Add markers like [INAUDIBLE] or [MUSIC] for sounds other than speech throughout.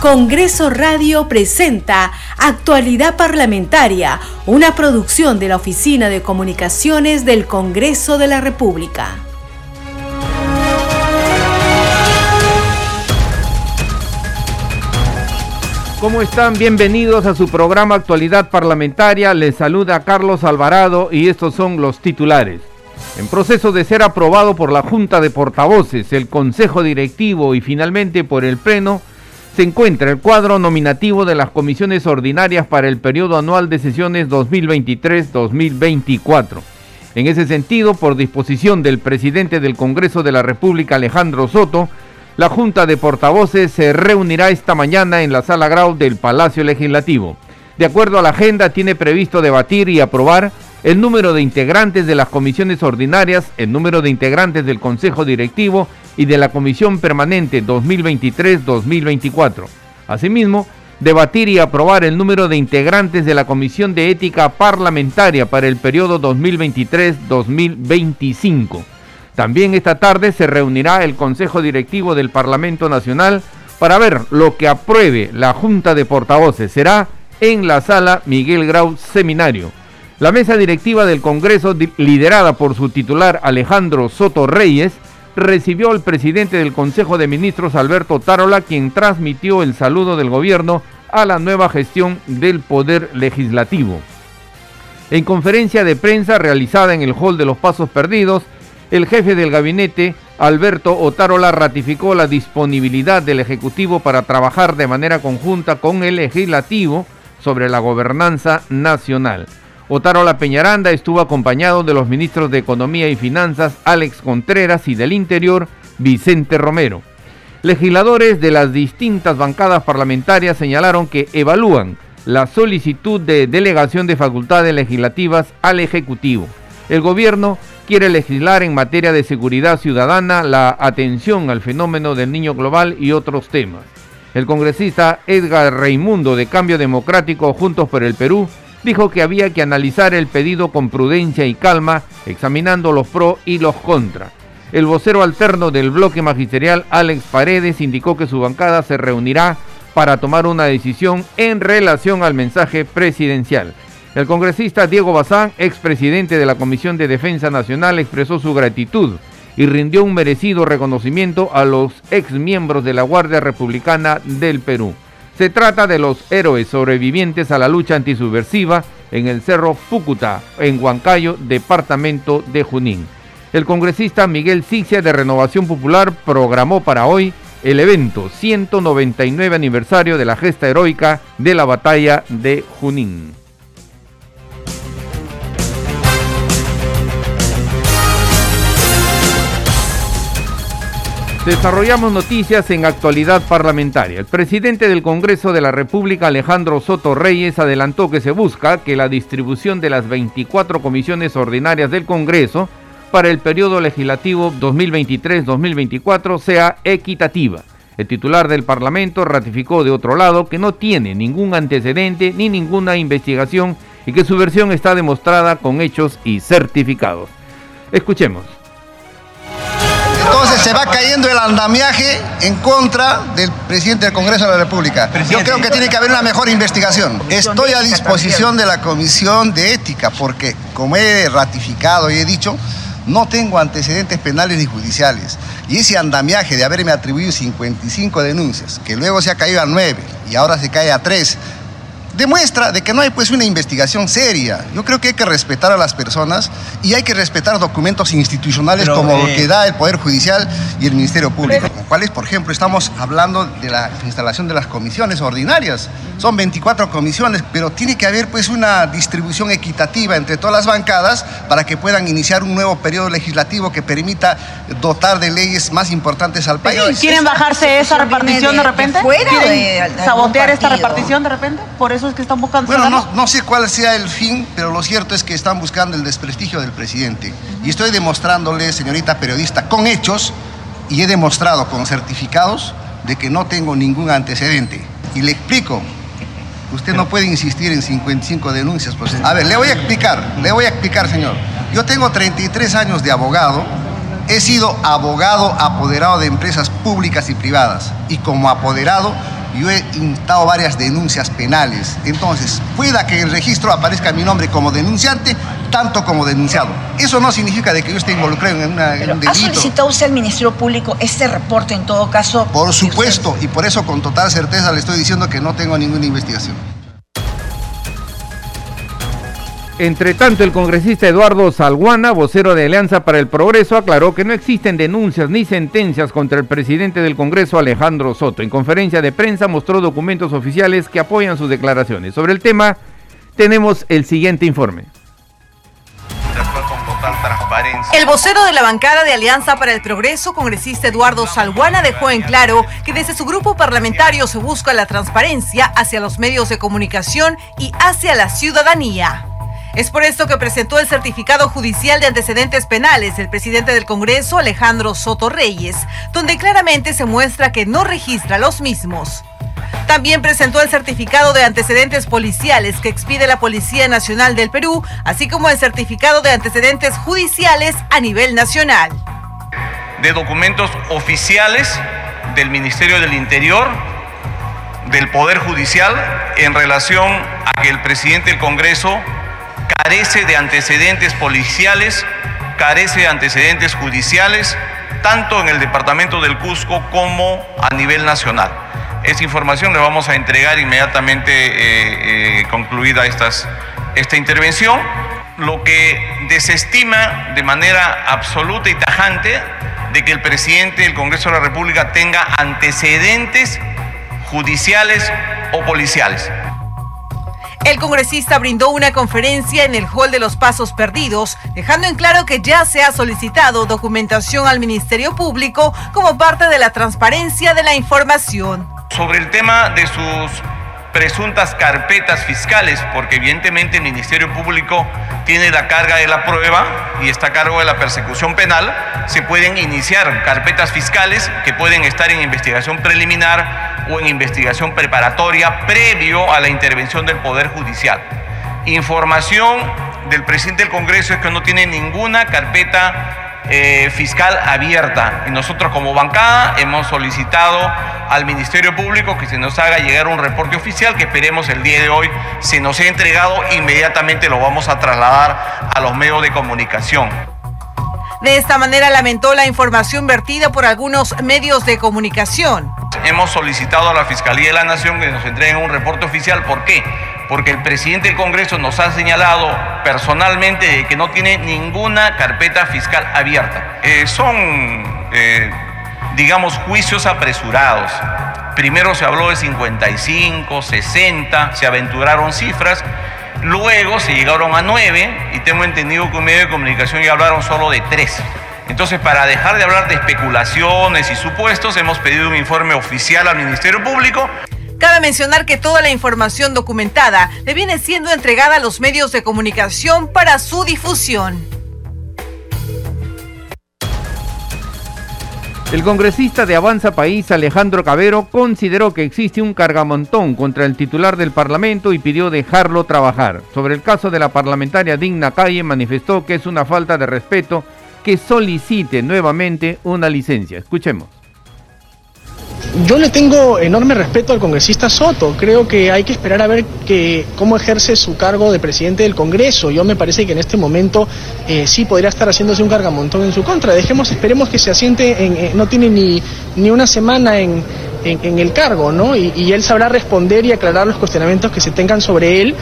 Congreso Radio presenta Actualidad Parlamentaria, una producción de la Oficina de Comunicaciones del Congreso de la República. ¿Cómo están? Bienvenidos a su programa Actualidad Parlamentaria. Les saluda Carlos Alvarado y estos son los titulares. En proceso de ser aprobado por la Junta de Portavoces, el Consejo Directivo y finalmente por el Pleno, se encuentra el cuadro nominativo de las comisiones ordinarias para el periodo anual de sesiones 2023-2024. En ese sentido, por disposición del presidente del Congreso de la República, Alejandro Soto, la Junta de Portavoces se reunirá esta mañana en la Sala Grau del Palacio Legislativo. De acuerdo a la agenda, tiene previsto debatir y aprobar el número de integrantes de las comisiones ordinarias, el número de integrantes del Consejo Directivo y de la Comisión Permanente 2023-2024. Asimismo, debatir y aprobar el número de integrantes de la Comisión de Ética Parlamentaria para el periodo 2023-2025. También esta tarde se reunirá el Consejo Directivo del Parlamento Nacional para ver lo que apruebe la Junta de Portavoces. Será en la sala Miguel Grau Seminario. La mesa directiva del Congreso, liderada por su titular Alejandro Soto Reyes, recibió al presidente del Consejo de Ministros, Alberto Tarola, quien transmitió el saludo del gobierno a la nueva gestión del Poder Legislativo. En conferencia de prensa realizada en el Hall de los Pasos Perdidos, el jefe del gabinete, Alberto Otárola, ratificó la disponibilidad del Ejecutivo para trabajar de manera conjunta con el Legislativo sobre la gobernanza nacional. Otárola Peñaranda estuvo acompañado de los ministros de Economía y Finanzas Alex Contreras y del Interior Vicente Romero. Legisladores de las distintas bancadas parlamentarias señalaron que evalúan la solicitud de delegación de facultades legislativas al Ejecutivo. El gobierno quiere legislar en materia de seguridad ciudadana, la atención al fenómeno del niño global y otros temas. El congresista Edgar Reimundo de Cambio Democrático Juntos por el Perú dijo que había que analizar el pedido con prudencia y calma, examinando los pros y los contra. El vocero alterno del bloque magisterial, Alex Paredes, indicó que su bancada se reunirá para tomar una decisión en relación al mensaje presidencial. El congresista Diego Bazán, expresidente de la Comisión de Defensa Nacional, expresó su gratitud y rindió un merecido reconocimiento a los ex miembros de la Guardia Republicana del Perú. Se trata de los héroes sobrevivientes a la lucha antisubversiva en el Cerro Fúcuta, en Huancayo, departamento de Junín. El congresista Miguel Sixia de Renovación Popular programó para hoy el evento 199 aniversario de la gesta heroica de la batalla de Junín. Desarrollamos noticias en actualidad parlamentaria. El presidente del Congreso de la República, Alejandro Soto Reyes, adelantó que se busca que la distribución de las 24 comisiones ordinarias del Congreso para el periodo legislativo 2023-2024 sea equitativa. El titular del Parlamento ratificó de otro lado que no tiene ningún antecedente ni ninguna investigación y que su versión está demostrada con hechos y certificados. Escuchemos se va cayendo el andamiaje en contra del presidente del Congreso de la República. Yo creo que tiene que haber una mejor investigación. Estoy a disposición de la Comisión de Ética porque, como he ratificado y he dicho, no tengo antecedentes penales ni judiciales. Y ese andamiaje de haberme atribuido 55 denuncias, que luego se ha caído a 9 y ahora se cae a 3, demuestra de que no hay pues una investigación seria. Yo creo que hay que respetar a las personas y hay que respetar documentos institucionales como lo que da el Poder Judicial y el Ministerio Público. ¿Cuáles, por ejemplo, estamos hablando de la instalación de las comisiones ordinarias. Son 24 comisiones, pero tiene que haber pues una distribución equitativa entre todas las bancadas para que puedan iniciar un nuevo periodo legislativo que permita dotar de leyes más importantes al país. ¿Quieren bajarse esa repartición de, repente? ¿Quieren sabotear esta repartición de repente? Por eso que están buscando. Bueno, no, sé cuál sea el fin, pero lo cierto es que están buscando el desprestigio del presidente. Y estoy demostrándole, señorita periodista, con hechos, y he demostrado con certificados de que no tengo ningún antecedente. Y le explico, usted no puede insistir en 55 denuncias. Pues. A ver, le voy a explicar, le voy a explicar, señor. Yo tengo 33 años de abogado, he sido abogado apoderado de empresas públicas y privadas, y como apoderado yo he instado varias denuncias penales. Entonces, pueda que en el registro aparezca mi nombre como denunciante, tanto como denunciado. Eso no significa de que yo esté involucrado en, una, un delito. ¿Ha solicitado usted al Ministerio Público este reporte en todo caso? Por supuesto, y por eso con total certeza le estoy diciendo que no tengo ninguna investigación. Entre tanto, el congresista Eduardo Salguana, vocero de Alianza para el Progreso, aclaró que no existen denuncias ni sentencias contra el presidente del Congreso, Alejandro Soto. En conferencia de prensa mostró documentos oficiales que apoyan sus declaraciones. Sobre el tema, tenemos el siguiente informe. El vocero de la bancada de Alianza para el Progreso, congresista Eduardo Salguana, dejó en claro que desde su grupo parlamentario se busca la transparencia hacia los medios de comunicación y hacia la ciudadanía. Es por esto que presentó el certificado judicial de antecedentes penales el presidente del Congreso, Alejandro Soto Reyes, donde claramente se muestra que no registra los mismos. También presentó el certificado de antecedentes policiales que expide la Policía Nacional del Perú, así como el certificado de antecedentes judiciales a nivel nacional. De documentos oficiales del Ministerio del Interior, del Poder Judicial, en relación a que el presidente del Congreso carece de antecedentes policiales, carece de antecedentes judiciales, tanto en el departamento del Cusco como a nivel nacional. Esa información le vamos a entregar inmediatamente eh, eh, concluida esta intervención, lo que desestima de manera absoluta y tajante de que el presidente del Congreso de la República tenga antecedentes judiciales o policiales. El congresista brindó una conferencia en el Hall de los Pasos Perdidos, dejando en claro que ya se ha solicitado documentación al Ministerio Público como parte de la transparencia de la información. Sobre el tema de sus presuntas carpetas fiscales, porque evidentemente el Ministerio Público tiene la carga de la prueba y está a cargo de la persecución penal, se pueden iniciar carpetas fiscales que pueden estar en investigación preliminar o en investigación preparatoria previo a la intervención del Poder Judicial. Información del presidente del Congreso es que no tiene ninguna carpeta eh, fiscal abierta. Y nosotros como bancada hemos solicitado al Ministerio Público que se nos haga llegar un reporte oficial que esperemos el día de hoy se nos ha entregado, inmediatamente lo vamos a trasladar a los medios de comunicación. De esta manera lamentó la información vertida por algunos medios de comunicación. Hemos solicitado a la Fiscalía de la Nación que nos entreguen un reporte oficial. ¿Por qué? porque el presidente del Congreso nos ha señalado personalmente que no tiene ninguna carpeta fiscal abierta. Eh, son, eh, digamos, juicios apresurados. Primero se habló de 55, 60, se aventuraron cifras, luego se llegaron a 9 y tengo entendido que un medio de comunicación ya hablaron solo de 3. Entonces, para dejar de hablar de especulaciones y supuestos, hemos pedido un informe oficial al Ministerio Público. Cabe mencionar que toda la información documentada le viene siendo entregada a los medios de comunicación para su difusión. El congresista de Avanza País, Alejandro Cabero, consideró que existe un cargamontón contra el titular del Parlamento y pidió dejarlo trabajar. Sobre el caso de la parlamentaria Digna Calle, manifestó que es una falta de respeto que solicite nuevamente una licencia. Escuchemos yo le tengo enorme respeto al congresista Soto. Creo que hay que esperar a ver que, cómo ejerce su cargo de presidente del Congreso. Yo me parece que en este momento eh, sí podría estar haciéndose un cargamontón en su contra. Dejemos, esperemos que se asiente, en, eh, no tiene ni, ni una semana en, en, el cargo, ¿no? Y, él sabrá responder y aclarar los cuestionamientos que se tengan sobre él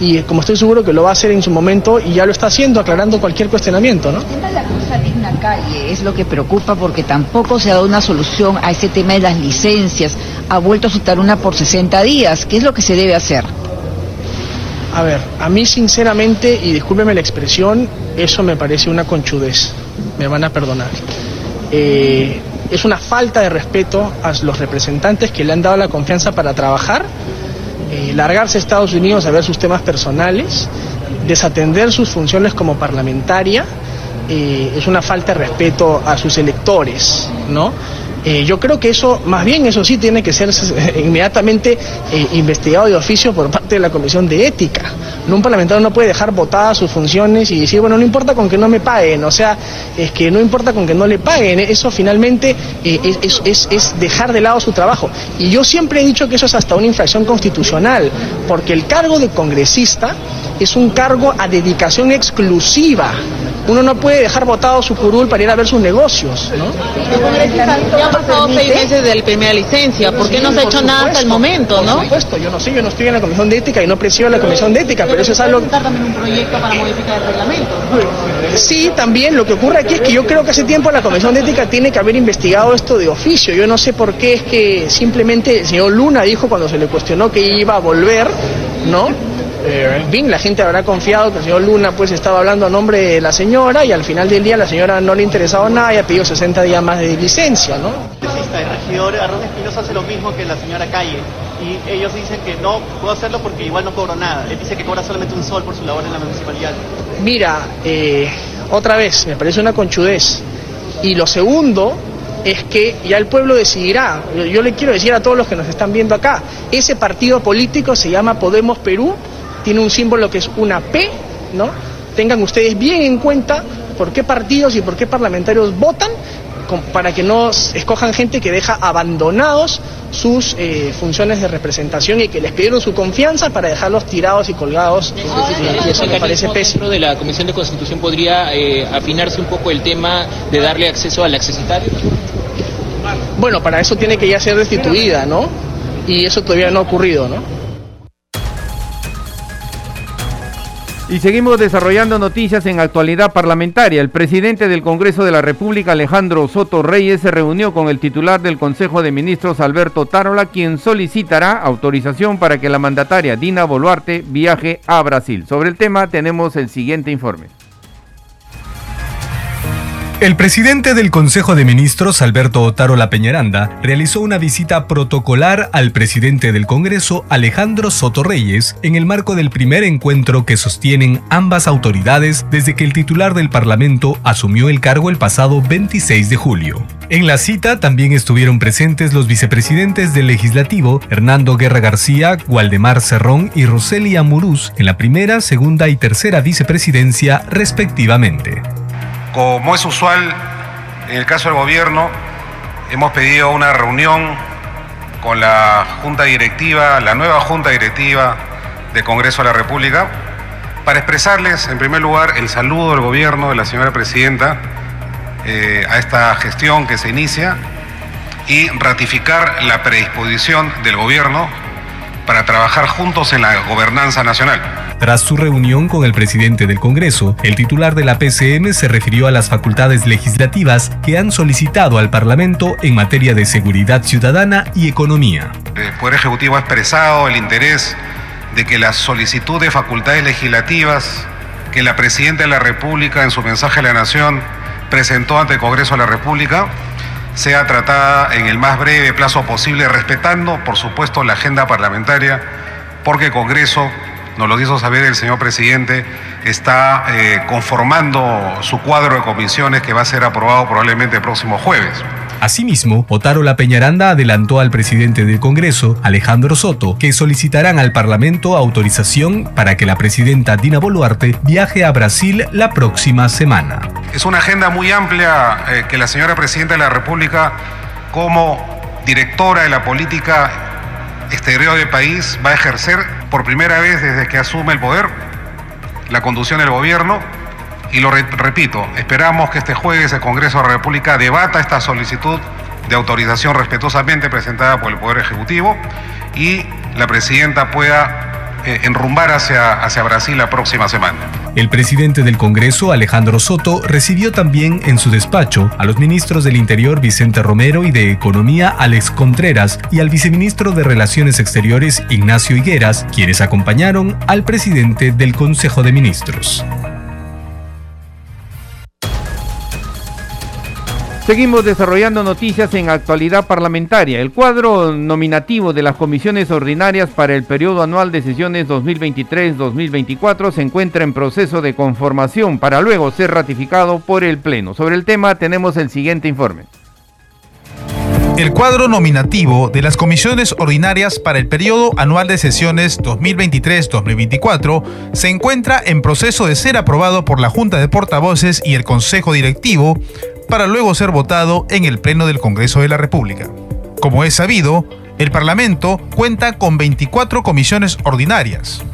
y como estoy seguro que lo va a hacer en su momento y ya lo está haciendo, aclarando cualquier cuestionamiento, ¿no? El tema de la cosa digna calle es lo que preocupa porque tampoco se ha dado una solución a ese tema de las licencias. Ha vuelto a citar una por 60 días. ¿Qué es lo que se debe hacer? A ver, a mí sinceramente, y discúlpeme la expresión, eso me parece una conchudez. Me van a perdonar. Eh, es una falta de respeto a los representantes que le han dado la confianza para trabajar, eh, largarse a Estados Unidos a ver sus temas personales, desatender sus funciones como parlamentaria, eh, es una falta de respeto a sus electores, ¿no? Eh, yo creo que eso, más bien eso sí tiene que ser [LAUGHS] inmediatamente investigado de oficio por parte de la Comisión de Ética, Un parlamentario no puede dejar botadas sus funciones y decir, bueno, no importa con que no me paguen, o sea, es que no importa con que no le paguen, eso finalmente eh, es, dejar de lado su trabajo. Y yo siempre he dicho que eso es hasta una infracción constitucional, porque el cargo de congresista es un cargo a dedicación exclusiva. Uno no puede dejar botado su curul para ir a ver sus negocios. Pasado seis meses de la primera licencia, ¿por qué no se ha hecho nada hasta el momento, no? Por supuesto, yo no sé, yo no estoy en la Comisión de Ética y no presido la Comisión de Ética, pero eso es algo... también un proyecto para modificar el reglamento? Sí, también, lo que ocurre aquí es que yo creo que hace tiempo la Comisión de Ética tiene que haber investigado esto de oficio, yo no sé por qué es que simplemente el señor Luna dijo cuando se le cuestionó que iba a volver, ¿no? Eh, en fin, la gente habrá confiado que el señor Luna pues estaba hablando a nombre de la señora y al final del día la señora no le interesaba nada y ha pedido 60 días más de licencia, ¿no? El regidor Arroz Espinosa hace lo mismo que la señora Calle y ellos dicen que no puedo hacerlo porque igual no cobro nada. Él dice que cobra solamente un sol por su labor en la municipalidad. Mira, eh, otra vez, me parece una conchudez. Y lo segundo es que ya el pueblo decidirá. Yo le quiero decir a todos los que nos están viendo acá, ese partido político se llama Podemos Perú tiene un símbolo que es una P, ¿no? Tengan ustedes bien en cuenta por qué partidos y por qué parlamentarios votan para que no escojan gente que deja abandonados sus eh, funciones de representación y que les pidieron su confianza para dejarlos tirados y colgados. y eso me parece pésimo. de la Comisión de Constitución podría eh, afinarse un poco el tema de darle acceso al accesitario? Bueno, para eso tiene que ya ser destituida, ¿no? Y eso todavía no ha ocurrido, ¿no? Y seguimos desarrollando noticias en actualidad parlamentaria. El presidente del Congreso de la República, Alejandro Soto Reyes, se reunió con el titular del Consejo de Ministros, Alberto Tarola, quien solicitará autorización para que la mandataria Dina Boluarte viaje a Brasil. Sobre el tema tenemos el siguiente informe. El presidente del Consejo de Ministros, Alberto Otaro La Peñaranda, realizó una visita protocolar al presidente del Congreso, Alejandro Soto Reyes, en el marco del primer encuentro que sostienen ambas autoridades desde que el titular del Parlamento asumió el cargo el pasado 26 de julio. En la cita también estuvieron presentes los vicepresidentes del Legislativo, Hernando Guerra García, Waldemar Cerrón y Roselia Murús, en la primera, segunda y tercera vicepresidencia respectivamente. Como es usual en el caso del gobierno, hemos pedido una reunión con la Junta Directiva, la nueva Junta Directiva del Congreso de la República, para expresarles, en primer lugar, el saludo del gobierno de la señora Presidenta eh, a esta gestión que se inicia y ratificar la predisposición del gobierno para trabajar juntos en la gobernanza nacional. Tras su reunión con el presidente del Congreso, el titular de la PCM se refirió a las facultades legislativas que han solicitado al Parlamento en materia de seguridad ciudadana y economía. El Poder Ejecutivo ha expresado el interés de que la solicitud de facultades legislativas que la Presidenta de la República en su mensaje a la Nación presentó ante el Congreso de la República sea tratada en el más breve plazo posible, respetando, por supuesto, la agenda parlamentaria, porque el Congreso nos lo hizo saber el señor presidente, está eh, conformando su cuadro de comisiones que va a ser aprobado probablemente el próximo jueves. Asimismo, Otaro La Peñaranda adelantó al presidente del Congreso, Alejandro Soto, que solicitarán al Parlamento autorización para que la presidenta Dina Boluarte viaje a Brasil la próxima semana. Es una agenda muy amplia eh, que la señora presidenta de la República, como directora de la política exterior del país, va a ejercer por primera vez desde que asume el poder la conducción del gobierno y lo repito, esperamos que este jueves el Congreso de la República debata esta solicitud de autorización respetuosamente presentada por el Poder Ejecutivo y la Presidenta pueda enrumbar hacia, hacia Brasil la próxima semana. El presidente del Congreso, Alejandro Soto, recibió también en su despacho a los ministros del Interior Vicente Romero y de Economía Alex Contreras y al viceministro de Relaciones Exteriores Ignacio Higueras, quienes acompañaron al presidente del Consejo de Ministros. Seguimos desarrollando noticias en actualidad parlamentaria. El cuadro nominativo de las comisiones ordinarias para el periodo anual de sesiones 2023-2024 se encuentra en proceso de conformación para luego ser ratificado por el Pleno. Sobre el tema tenemos el siguiente informe. El cuadro nominativo de las comisiones ordinarias para el periodo anual de sesiones 2023-2024 se encuentra en proceso de ser aprobado por la Junta de Portavoces y el Consejo Directivo para luego ser votado en el Pleno del Congreso de la República. Como es sabido, el Parlamento cuenta con 24 comisiones ordinarias.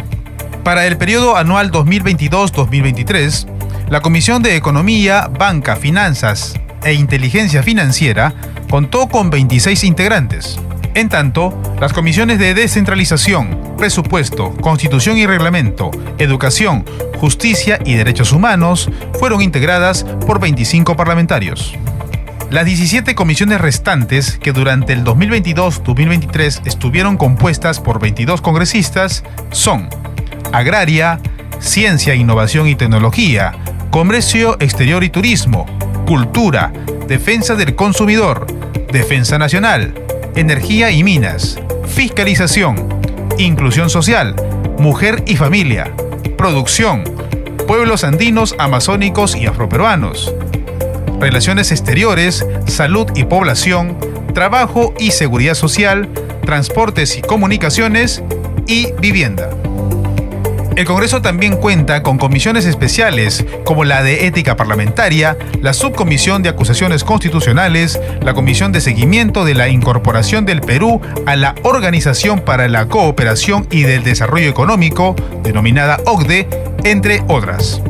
Para el periodo anual 2022-2023, la Comisión de Economía, Banca, Finanzas e Inteligencia Financiera contó con 26 integrantes. En tanto, las comisiones de descentralización, presupuesto, constitución y reglamento, educación, justicia y derechos humanos fueron integradas por 25 parlamentarios. Las 17 comisiones restantes, que durante el 2022-2023 estuvieron compuestas por 22 congresistas, son Agraria, Ciencia, Innovación y Tecnología, Comercio Exterior y Turismo, Cultura, Defensa del Consumidor, Defensa Nacional, Energía y Minas, Fiscalización, Inclusión Social, Mujer y Familia, Producción, Pueblos Andinos, Amazónicos y Afroperuanos, Relaciones Exteriores, Salud y Población, Trabajo y Seguridad Social, Transportes y Comunicaciones y Vivienda. El Congreso también cuenta con comisiones especiales como la de Ética Parlamentaria, la Subcomisión de Acusaciones Constitucionales, la Comisión de Seguimiento de la Incorporación del Perú a la Organización para la Cooperación y del Desarrollo Económico, denominada OCDE, entre otras.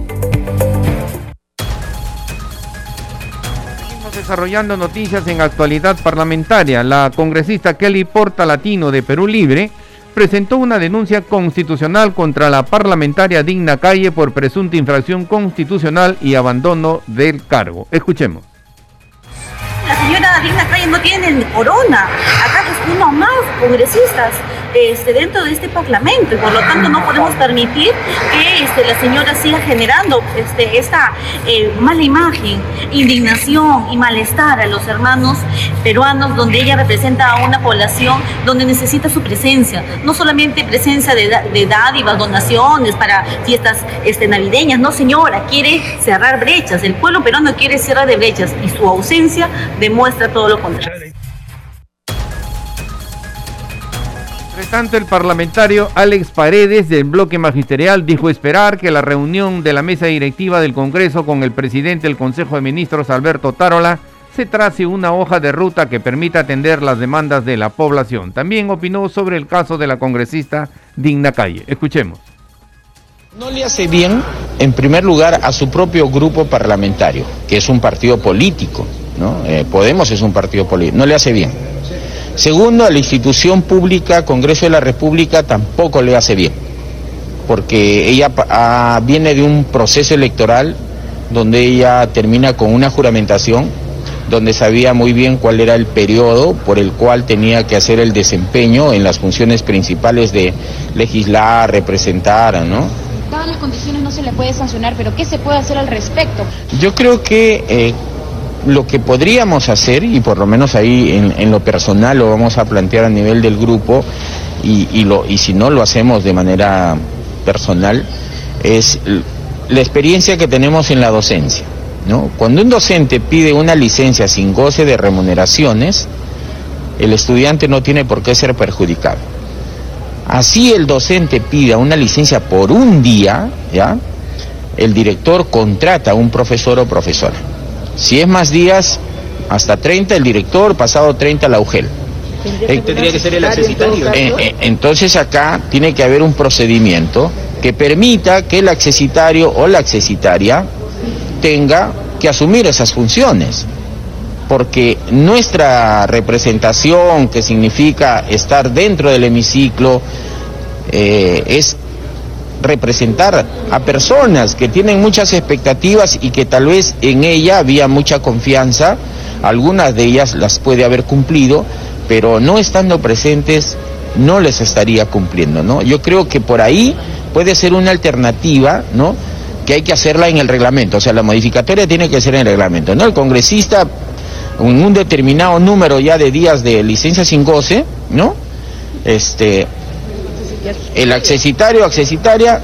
Desarrollando noticias en actualidad parlamentaria. La congresista Kelly Porta Latino de Perú Libre presentó una denuncia constitucional contra la parlamentaria Digna Calle por presunta infracción constitucional y abandono del cargo. Escuchemos. La señora Digna Calle no tiene ni corona. Acá es uno más congresistas este, dentro de este parlamento y por lo tanto no podemos permitir que este, la señora siga generando este, esta eh, mala imagen, indignación y malestar a los hermanos peruanos donde ella representa a una población donde necesita su presencia, no solamente presencia de, de dádivas, donaciones para fiestas este, navideñas, no señora, quiere cerrar brechas, el pueblo peruano quiere cerrar de brechas y su ausencia demuestra todo lo contrario. Tanto, el parlamentario Alex Paredes del bloque magisterial dijo esperar que la reunión de la mesa directiva del Congreso con el presidente del Consejo de Ministros, Alberto Tarola, se trace una hoja de ruta que permita atender las demandas de la población. También opinó sobre el caso de la congresista Digna Calle. Escuchemos. No le hace bien, en primer lugar, a su propio grupo parlamentario, que es un partido político, ¿no? Eh, Podemos es un partido político, no le hace bien. Segundo, a la institución pública, Congreso de la República, tampoco le hace bien, porque ella ah, viene de un proceso electoral donde ella termina con una juramentación, donde sabía muy bien cuál era el periodo por el cual tenía que hacer el desempeño en las funciones principales de legislar, representar, ¿no? Dadas las condiciones no se le puede sancionar, pero ¿qué se puede hacer al respecto? Yo creo que eh, lo que podríamos hacer, y por lo menos ahí en, lo personal lo vamos a plantear a nivel del grupo, y, si no lo hacemos de manera personal, es la experiencia que tenemos en la docencia. Cuando un docente pide una licencia sin goce de remuneraciones, el estudiante no tiene por qué ser perjudicado. Así el docente pida una licencia por un día. El director contrata a un profesor o profesora. Si es más días, hasta 30 el director, pasado 30 la UGEL. Tendría que ser el accesitario. Eh, eh, entonces acá tiene que haber un procedimiento que permita que el accesitario o la accesitaria tenga que asumir esas funciones. Porque nuestra representación, que significa estar dentro del hemiciclo, eh, es representar a personas que tienen muchas expectativas y que tal vez en ella había mucha confianza, algunas de ellas las puede haber cumplido, pero no estando presentes no les estaría cumpliendo, ¿no? Yo creo que por ahí puede ser una alternativa, ¿no? Que hay que hacerla en el reglamento, o sea, la modificatoria tiene que ser en el reglamento, ¿no? El congresista en un determinado número ya de días de licencia sin goce, ¿no? Este, el accesitario o accesitaria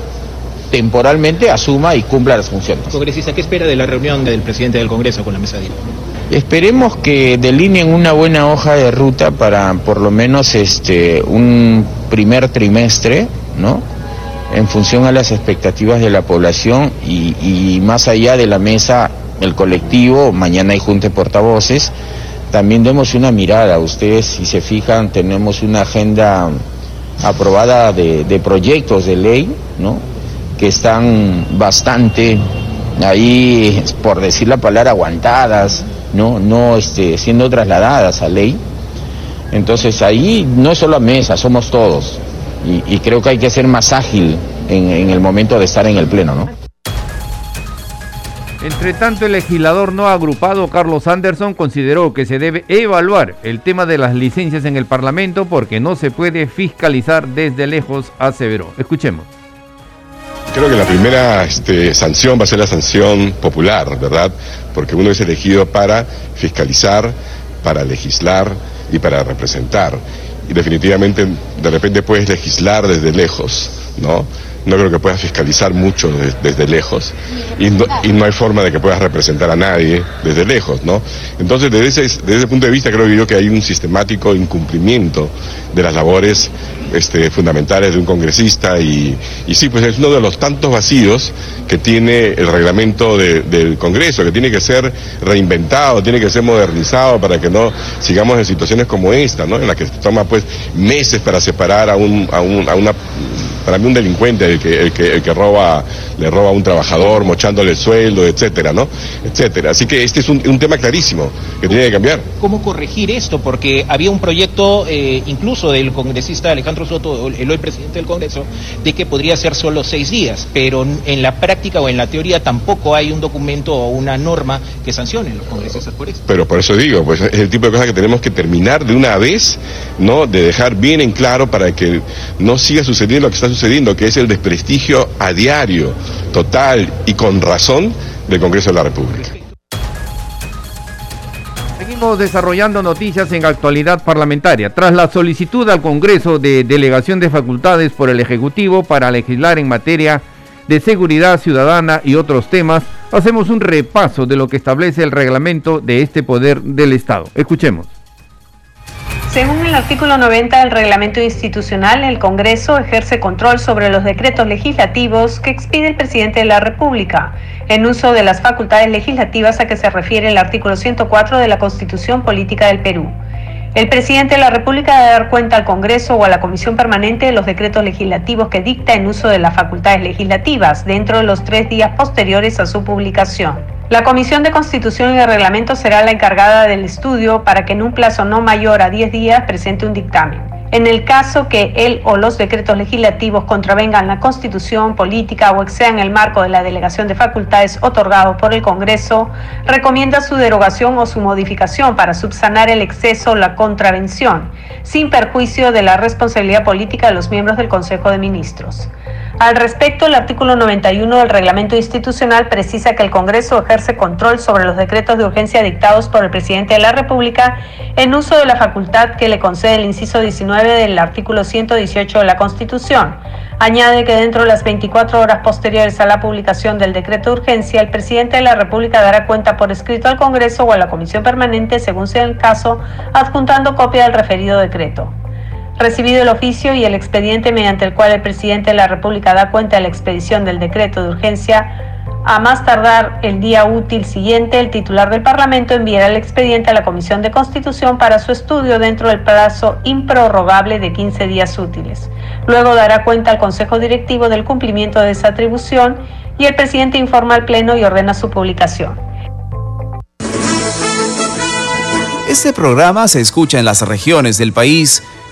temporalmente asuma y cumpla las funciones. Congresista, ¿qué espera de la reunión del presidente del Congreso con la mesa directiva? Esperemos que delineen una buena hoja de ruta para por lo menos este un primer trimestre, ¿no? En función a las expectativas de la población y, y más allá de la mesa, el colectivo, mañana hay junta de portavoces, también demos una mirada. Ustedes, si se fijan, tenemos una agenda aprobada de, de proyectos de ley, ¿no? Que están bastante ahí, por decir la palabra, aguantadas, no, no este, siendo trasladadas a ley. Entonces ahí no es solo la mesa, somos todos. Y, y creo que hay que ser más ágil en, en, el momento de estar en el Pleno, ¿no? Entre tanto, el legislador no agrupado Carlos Anderson consideró que se debe evaluar el tema de las licencias en el Parlamento porque no se puede fiscalizar desde lejos, aseveró. Escuchemos. Creo que la primera este, sanción va a ser la sanción popular, ¿verdad? Porque uno es elegido para fiscalizar, para legislar y para representar. Y definitivamente de repente puedes legislar desde lejos, ¿no? No creo que puedas fiscalizar mucho desde, lejos y no, y no, hay forma de que puedas representar a nadie desde lejos, ¿no? Entonces, desde ese, desde ese punto de vista creo yo que hay un sistemático incumplimiento de las labores este, fundamentales de un congresista y, y, sí, pues es uno de los tantos vacíos que tiene el reglamento de, del Congreso, que tiene que ser reinventado, tiene que ser modernizado para que no sigamos en situaciones como esta, ¿no? En la que toma pues meses para separar a, un, a, un, a una para mí un delincuente el que, el que, el que roba, le roba a un trabajador, mochándole el sueldo, etcétera, ¿no? Etcétera. Así que este es un, un tema clarísimo que tiene que cambiar. ¿Cómo corregir esto? Porque había un proyecto eh, incluso del congresista Alejandro Soto, el hoy presidente del Congreso, de que podría ser solo seis días, pero en la práctica o en la teoría tampoco hay un documento o una norma que sancione los congresistas por eso. Pero por eso digo, pues es el tipo de cosas que tenemos que terminar de una vez, ¿no? De dejar bien en claro para que no siga sucediendo lo que está sucediendo, que es el desprestigio a diario, total y con razón del Congreso de la República. Seguimos desarrollando noticias en actualidad parlamentaria. Tras la solicitud al Congreso de delegación de facultades por el Ejecutivo para legislar en materia de seguridad ciudadana y otros temas, hacemos un repaso de lo que establece el reglamento de este poder del Estado. Escuchemos. Según el artículo 90 del reglamento institucional, el Congreso ejerce control sobre los decretos legislativos que expide el presidente de la República, en uso de las facultades legislativas a que se refiere el artículo 104 de la Constitución Política del Perú. El presidente de la República debe dar cuenta al Congreso o a la Comisión Permanente de los decretos legislativos que dicta en uso de las facultades legislativas dentro de los tres días posteriores a su publicación. La Comisión de Constitución y de Reglamento será la encargada del estudio para que en un plazo no mayor a 10 días presente un dictamen. En el caso que él o los decretos legislativos contravengan la Constitución, política o excedan el marco de la delegación de facultades otorgados por el Congreso, recomienda su derogación o su modificación para subsanar el exceso o la contravención, sin perjuicio de la responsabilidad política de los miembros del Consejo de Ministros. Al respecto, el artículo 91 del reglamento institucional precisa que el Congreso ejerce control sobre los decretos de urgencia dictados por el presidente de la República en uso de la facultad que le concede el inciso 19 del artículo 118 de la Constitución. Añade que dentro de las 24 horas posteriores a la publicación del decreto de urgencia, el presidente de la República dará cuenta por escrito al Congreso o a la Comisión Permanente, según sea el caso, adjuntando copia del referido decreto recibido el oficio y el expediente mediante el cual el presidente de la República da cuenta de la expedición del decreto de urgencia, a más tardar el día útil siguiente, el titular del Parlamento enviará el expediente a la Comisión de Constitución para su estudio dentro del plazo improrrogable de 15 días útiles. Luego dará cuenta al Consejo Directivo del cumplimiento de esa atribución y el presidente informa al Pleno y ordena su publicación. Este programa se escucha en las regiones del país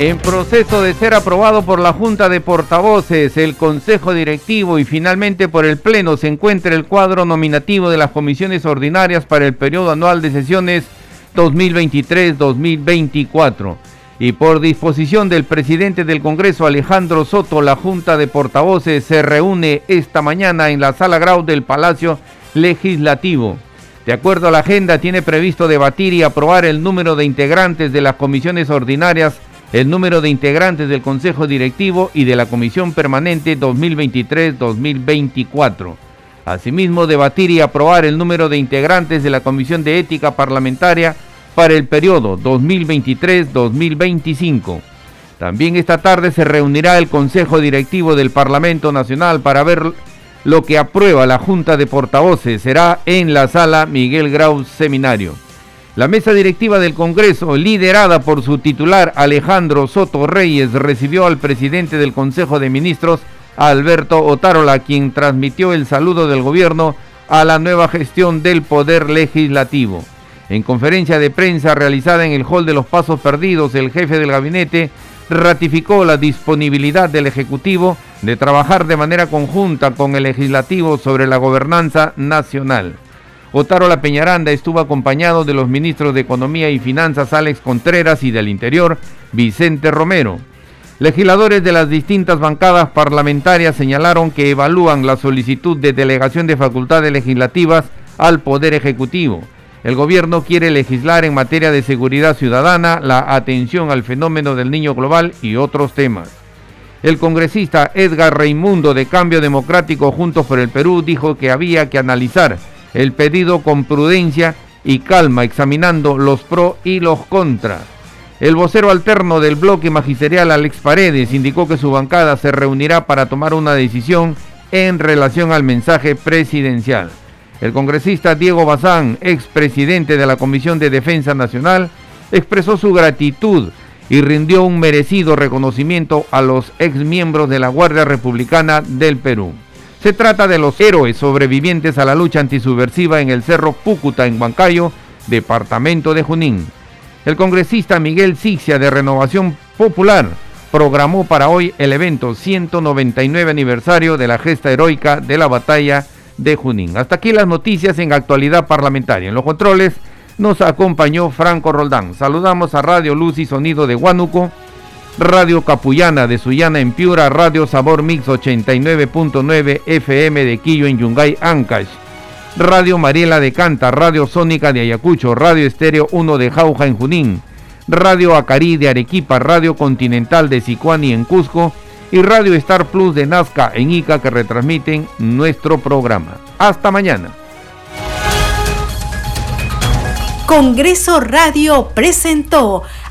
En proceso de ser aprobado por la Junta de Portavoces, el Consejo Directivo y finalmente por el Pleno se encuentra el cuadro nominativo de las comisiones ordinarias para el periodo anual de sesiones 2023-2024. Y por disposición del presidente del Congreso, Alejandro Soto, la Junta de Portavoces se reúne esta mañana en la sala Grau del Palacio Legislativo. De acuerdo a la agenda, tiene previsto debatir y aprobar el número de integrantes de las comisiones ordinarias el número de integrantes del Consejo Directivo y de la Comisión Permanente 2023-2024. Asimismo, debatir y aprobar el número de integrantes de la Comisión de Ética Parlamentaria para el periodo 2023-2025. También esta tarde se reunirá el Consejo Directivo del Parlamento Nacional para ver lo que aprueba la Junta de Portavoces. Será en la sala Miguel Grau Seminario. La mesa directiva del Congreso, liderada por su titular Alejandro Soto Reyes, recibió al presidente del Consejo de Ministros, Alberto Otárola, quien transmitió el saludo del gobierno a la nueva gestión del Poder Legislativo. En conferencia de prensa realizada en el Hall de los Pasos Perdidos, el jefe del gabinete ratificó la disponibilidad del Ejecutivo de trabajar de manera conjunta con el Legislativo sobre la gobernanza nacional. Otaro La Peñaranda estuvo acompañado de los ministros de Economía y Finanzas Alex Contreras y del Interior Vicente Romero. Legisladores de las distintas bancadas parlamentarias señalaron que evalúan la solicitud de delegación de facultades legislativas al Poder Ejecutivo. El gobierno quiere legislar en materia de seguridad ciudadana, la atención al fenómeno del niño global y otros temas. El congresista Edgar Reimundo de Cambio Democrático Juntos por el Perú dijo que había que analizar el pedido con prudencia y calma, examinando los pros y los contras. El vocero alterno del bloque magisterial, Alex Paredes, indicó que su bancada se reunirá para tomar una decisión en relación al mensaje presidencial. El congresista Diego Bazán, expresidente de la Comisión de Defensa Nacional, expresó su gratitud y rindió un merecido reconocimiento a los exmiembros de la Guardia Republicana del Perú. Se trata de los héroes sobrevivientes a la lucha antisubversiva en el Cerro Púcuta, en Huancayo, departamento de Junín. El congresista Miguel Sixia de Renovación Popular programó para hoy el evento 199 aniversario de la gesta heroica de la batalla de Junín. Hasta aquí las noticias en actualidad parlamentaria. En los controles nos acompañó Franco Roldán. Saludamos a Radio Luz y Sonido de Huánuco Radio Capullana de Sullana en Piura, Radio Sabor Mix 89.9 FM de Quillo en Yungay, Ancash, Radio Mariela de Canta, Radio Sónica de Ayacucho, Radio Estéreo 1 de Jauja en Junín, Radio Acarí de Arequipa, Radio Continental de Sicuani en Cusco y Radio Star Plus de Nazca en Ica que retransmiten nuestro programa. Hasta mañana. Congreso Radio presentó